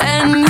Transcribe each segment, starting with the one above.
And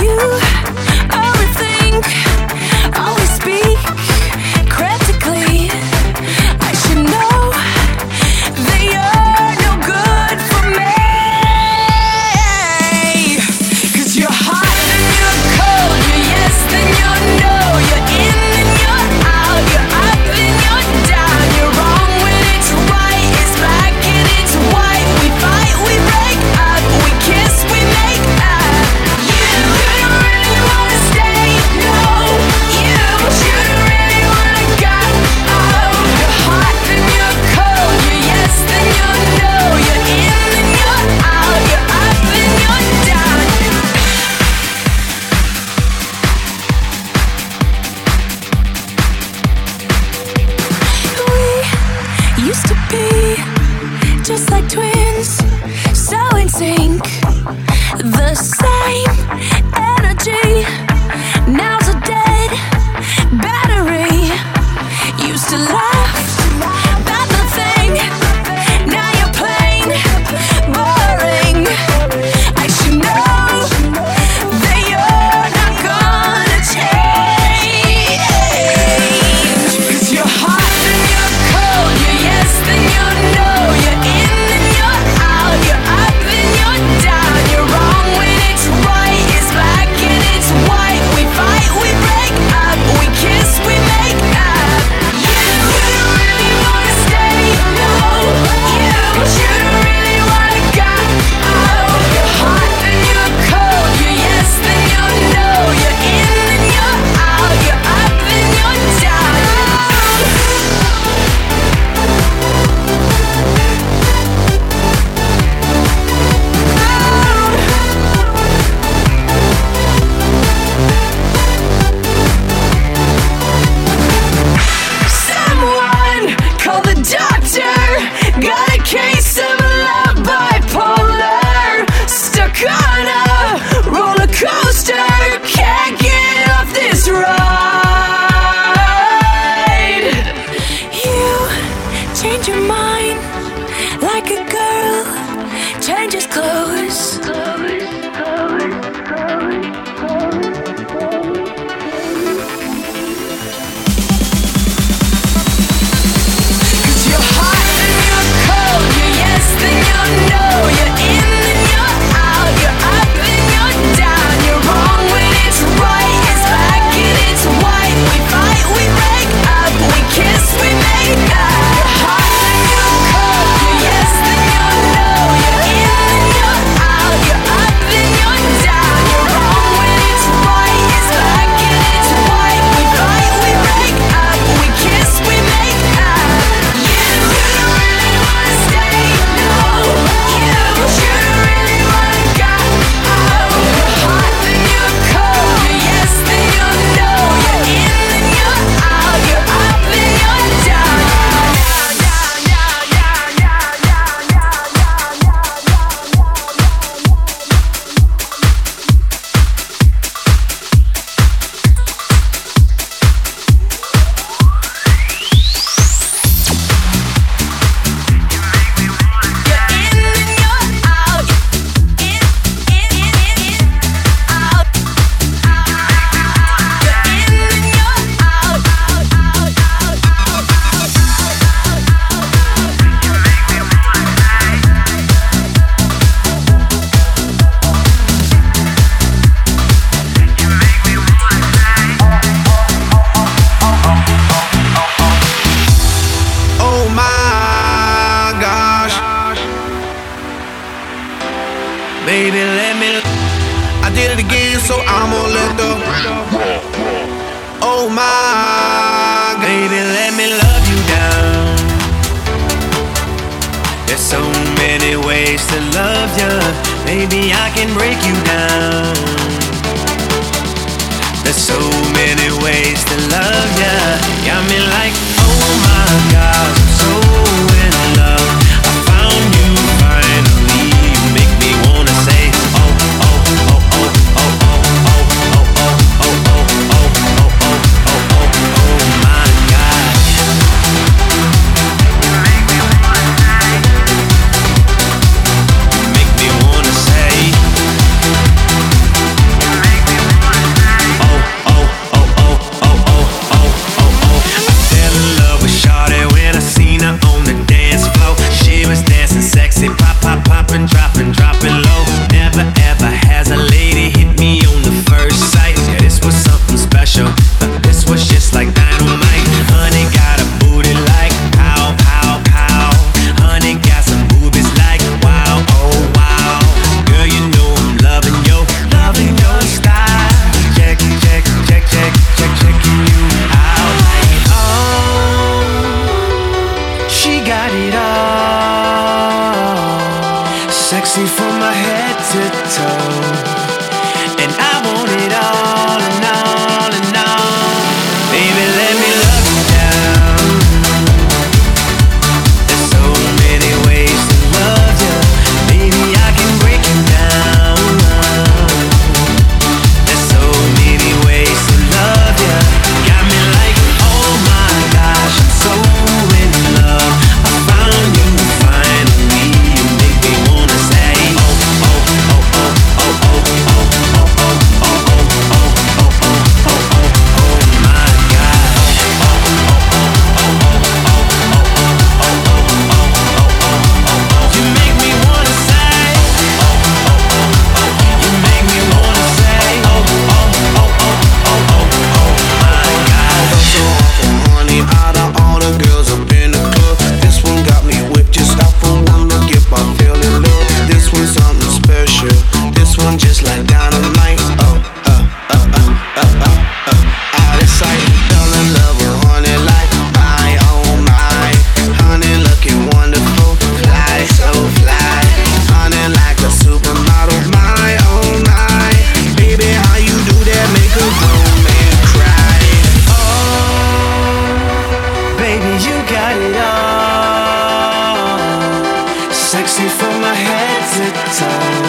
sexy from my head to toe.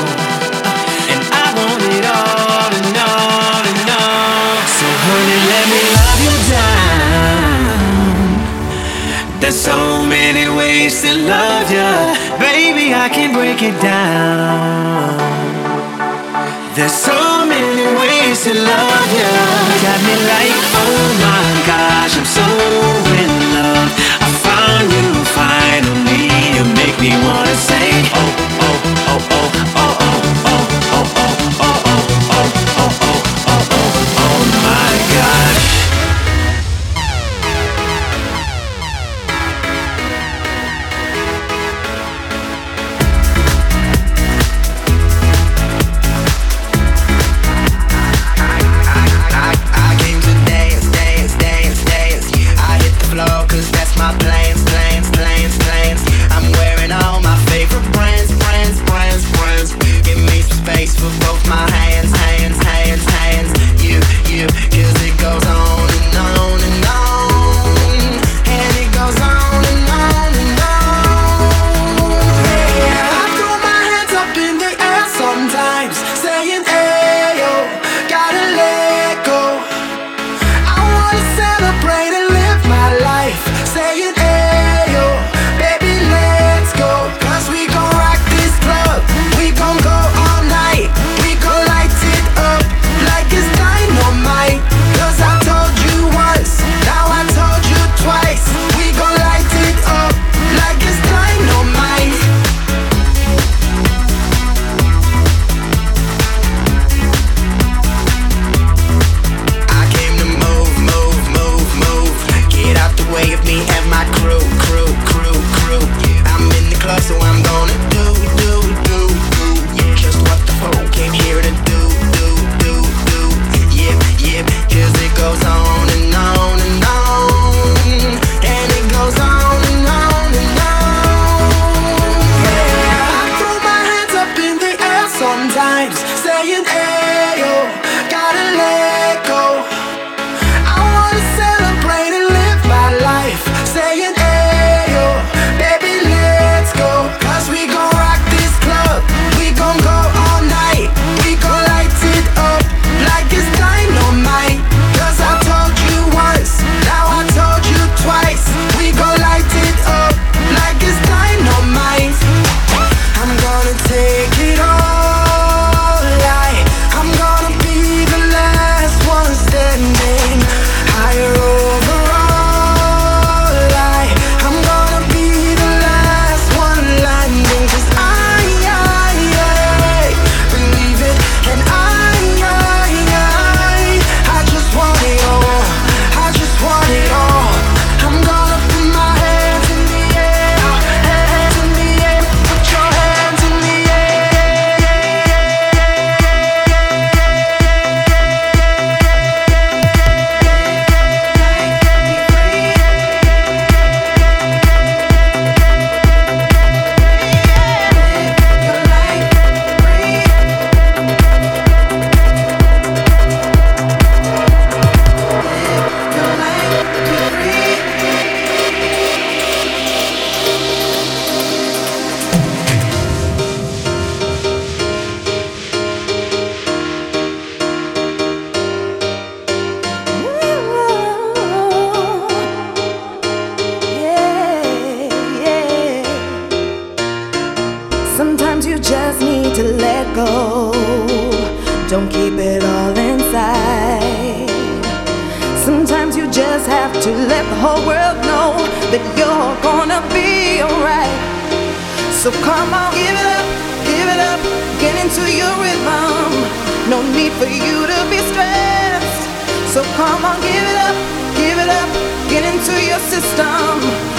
And I want it all and all and all. So, honey, let me love you down. There's so many ways to love you, Baby, I can break it down. There's so many ways to love you. Got me like, oh my gosh, I'm so in me wanna say, oh. So come on, give it up, give it up, get into your rhythm. No need for you to be stressed. So come on, give it up, give it up, get into your system.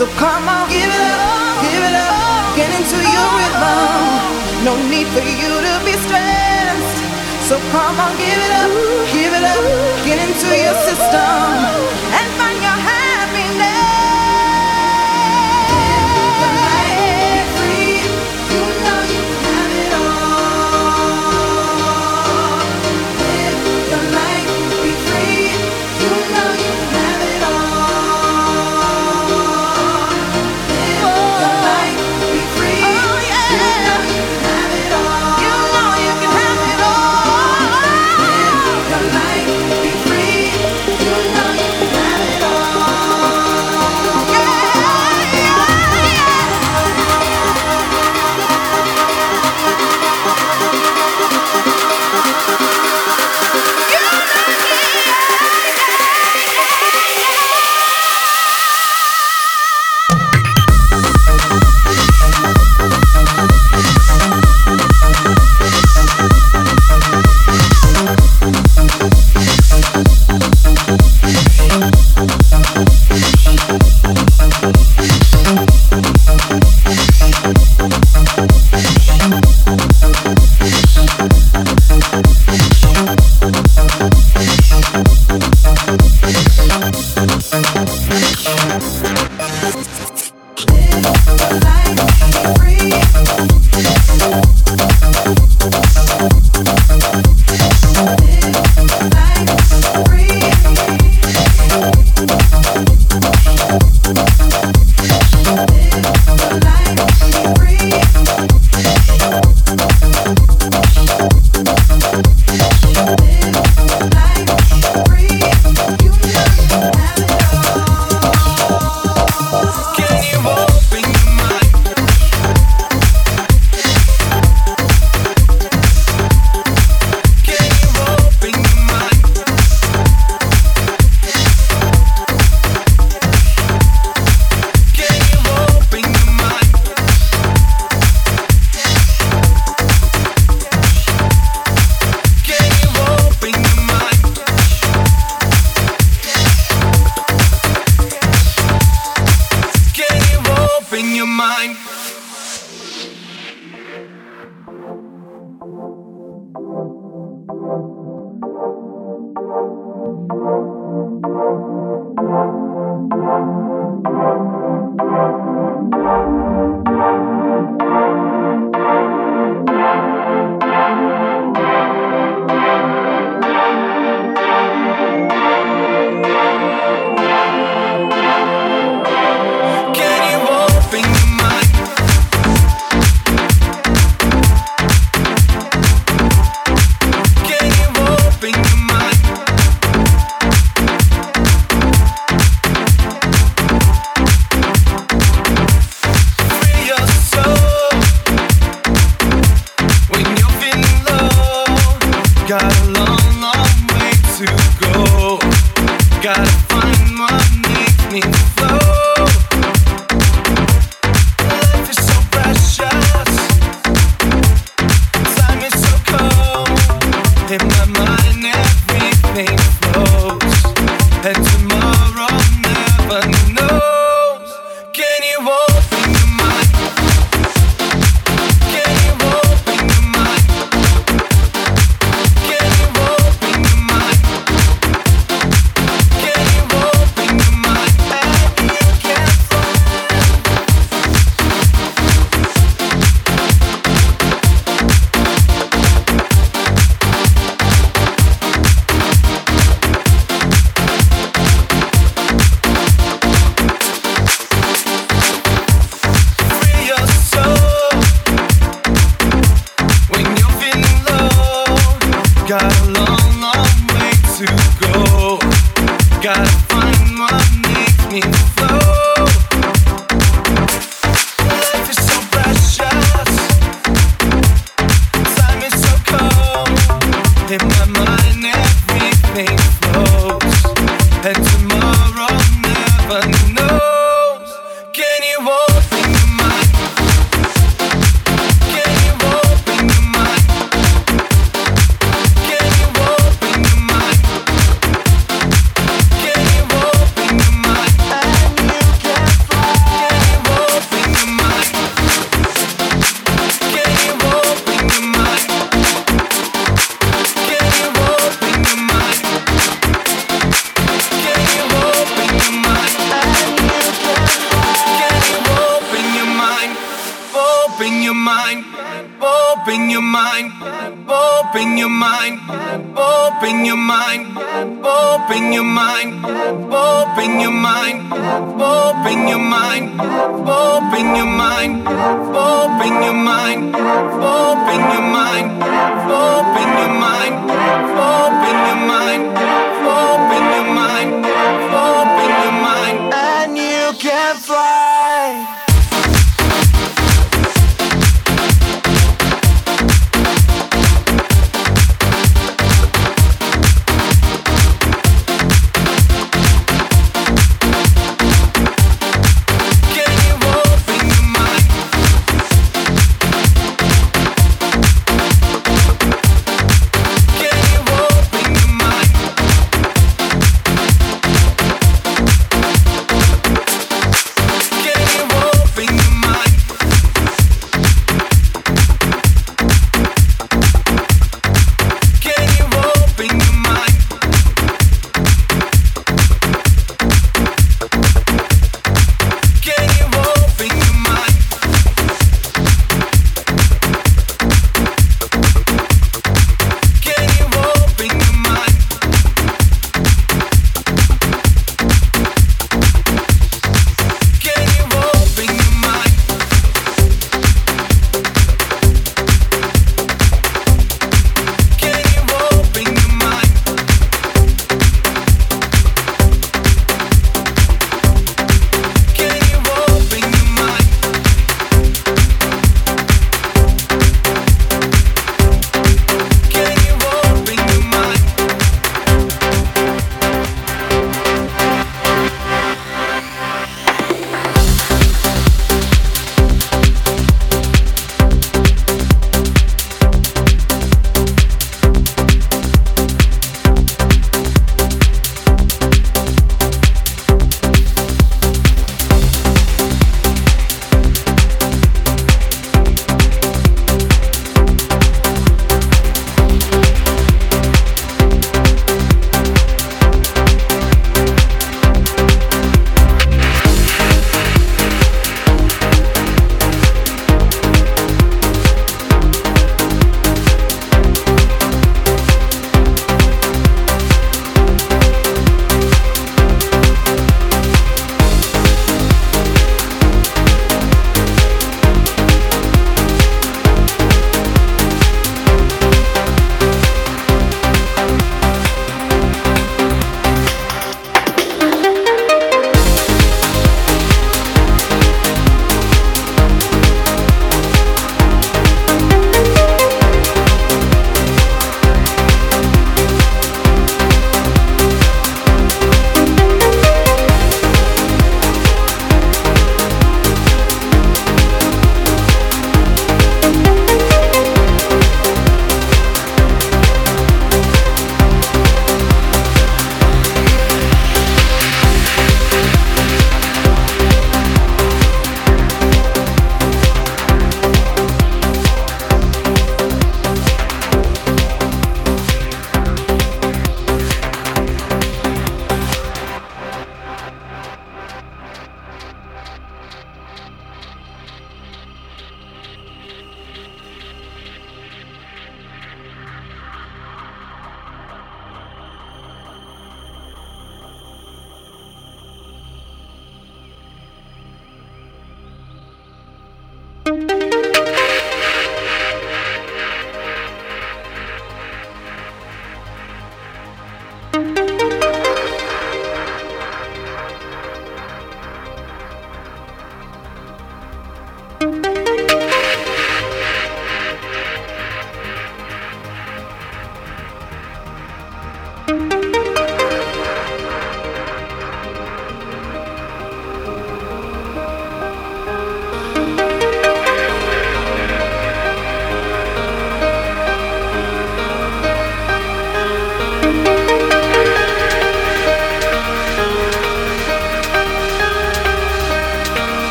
So come on, give it up, give it up, get into your rhythm. No need for you to be stressed. So come on, give it up, give it up, get into your system. And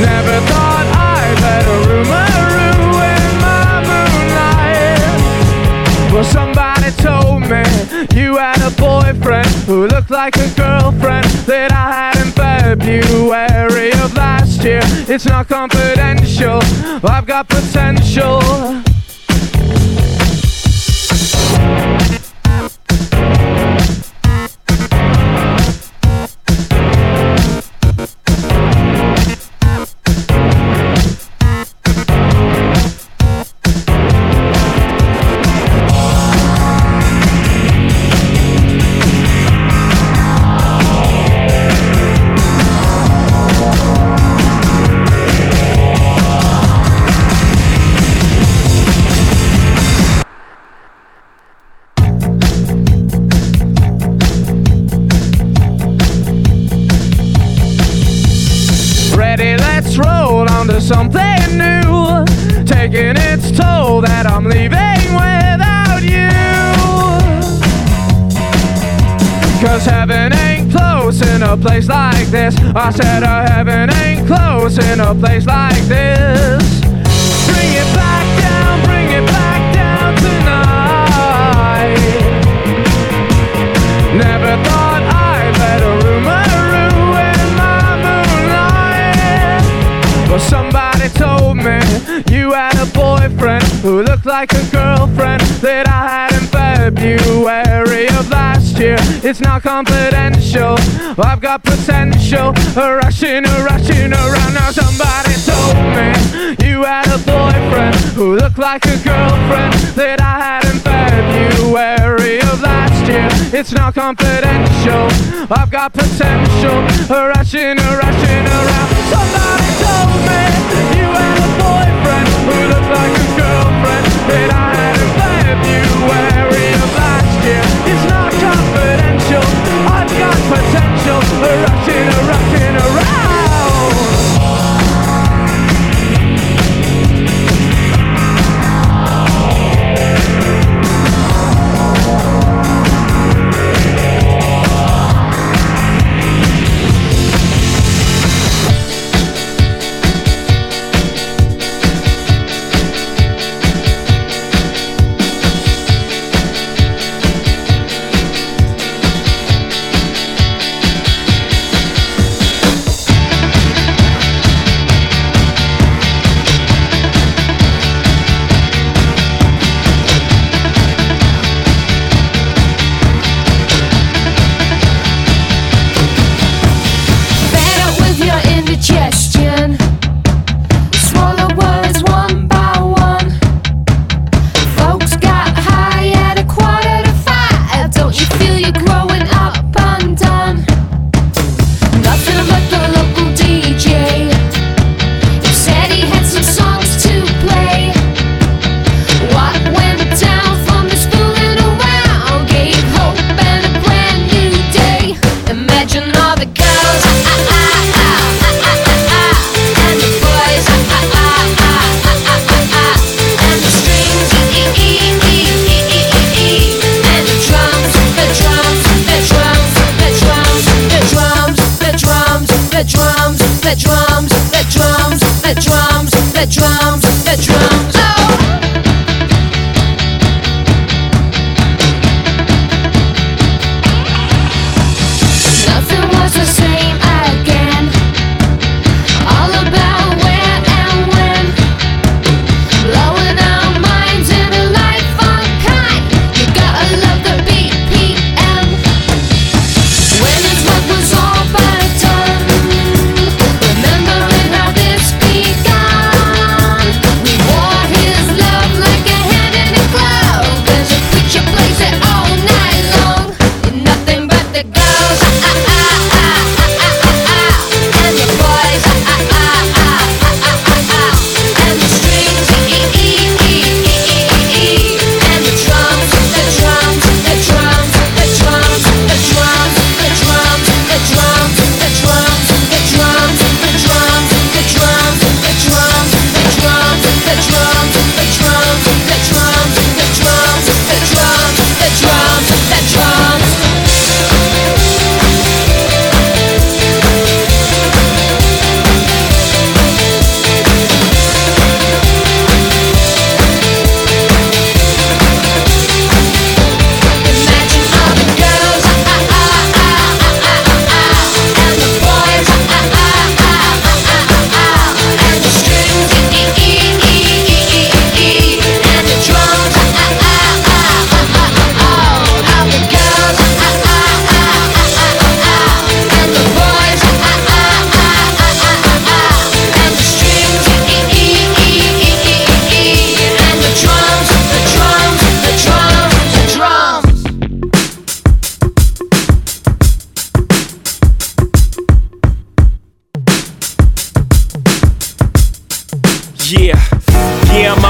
Never thought I'd let a rumor ruin my moonlight. Well, somebody told me you had a boyfriend who looked like a girlfriend that I had in February of last year. It's not confidential, I've got potential. A place like this. I said, uh, heaven ain't close in a place like this. Bring it back down, bring it back down tonight. Never thought I'd let a rumor ruin my moonlight. Well, somebody told me you had a boyfriend who looked like a girlfriend that I had February of last year. It's not confidential. I've got potential. Rushing, rushing around. Now somebody told me you had a boyfriend who looked like a girlfriend that I had in February of last year. It's not confidential. I've got potential. Rushing, rushing around. Somebody told me you had a boyfriend who looked like a girlfriend that I had in February. It's not confidential. I've got potential. Rushing, rushing around. The drums.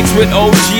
With OG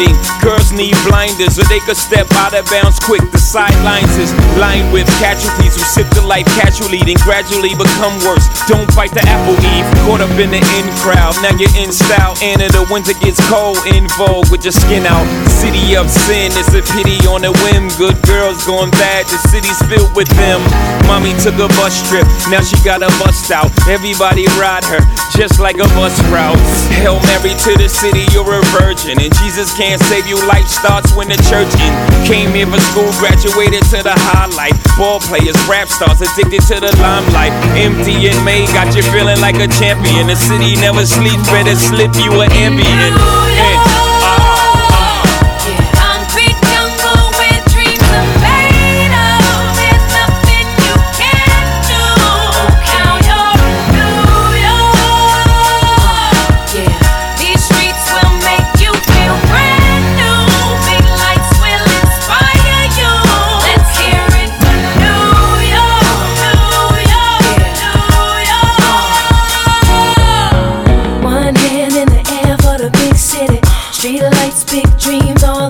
blinding, girls need blinders, or they could step out of bounds quick. The sidelines is lined with casualties who sip the life casually, then gradually become worse. Don't bite the apple eve, caught up in the in crowd. Now you're in style, and the winter gets cold, in vogue with your skin out. City of sin, it's a pity on a whim. Good girls going bad, the city's filled with them. Mommy took a bus trip, now she got a bust out. Everybody ride her, just like a bus route. Hail Mary to the city, you're a virgin. And Jesus can't save you, life starts when the church in. Came here for school, graduated to the highlight. Ball players, rap stars, addicted to the limelight. Empty and May got you feeling like a champion. The city never sleeps, better slip you an ambient. City. Street lights, big dreams, all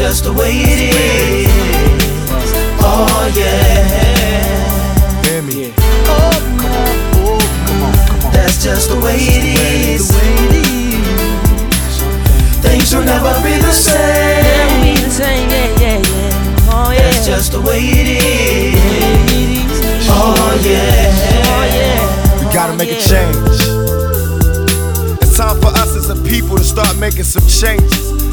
That's just the way it is. Oh yeah. Hear me. That's just the way it is. Things will never be the same. Yeah, yeah, yeah. Oh yeah. That's just the way it is. Oh yeah. We gotta make a change. It's time for us as a people to start making some changes.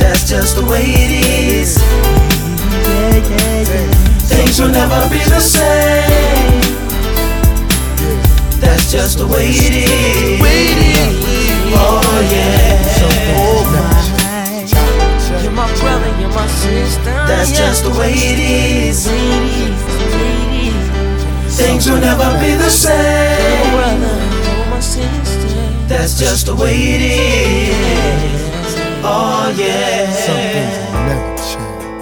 That's just the way it is. Things will never be the same. That's just the way it is. Oh yeah. You're my brother, you're my sister. That's just the way it is. Things will never be the same. That's just the way it is. Oh yeah. Some things will never change.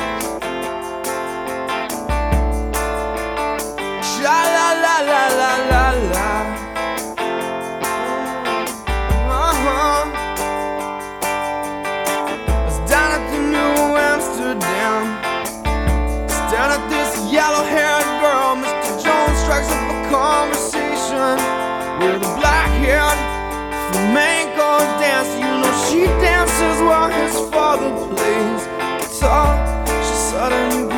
Sha la la la la la la. Uh-huh. I was down at the New Amsterdam. Staring at this yellow-haired girl. Mr. Jones strikes up a conversation with a black-haired flamenco dancer. You know she dances while his father plays guitar. She's sudden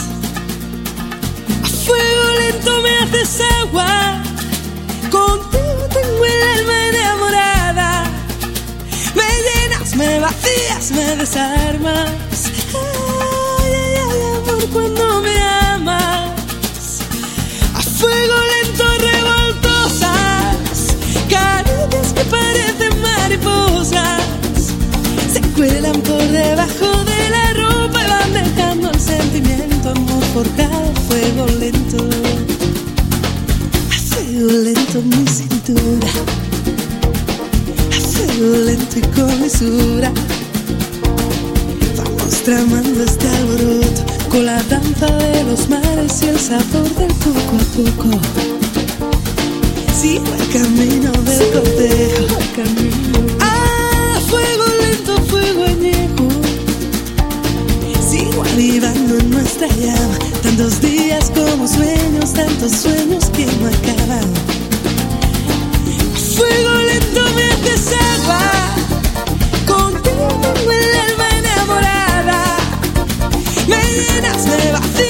lento me haces agua. Contigo tengo el alma enamorada. Me llenas, me vacías, me desarmas. Ay, ay, ay, amor, cuando me amas. A fuego lento, revoltosas. Caricias que parecen mariposas. Se cuelan por debajo de la vamos forjar fuego lento, a fuego lento mi cintura, a fuego lento y con mesura. Vamos tramando este alboroto con la danza de los mares y el sabor del poco a poco. Sigo el camino del cortejo, el camino. extrañaba. Tantos días como sueños, tantos sueños que no acaban. Fuego lento me atesaba. Contigo tengo el alma enamorada. Me llenas, me vacías.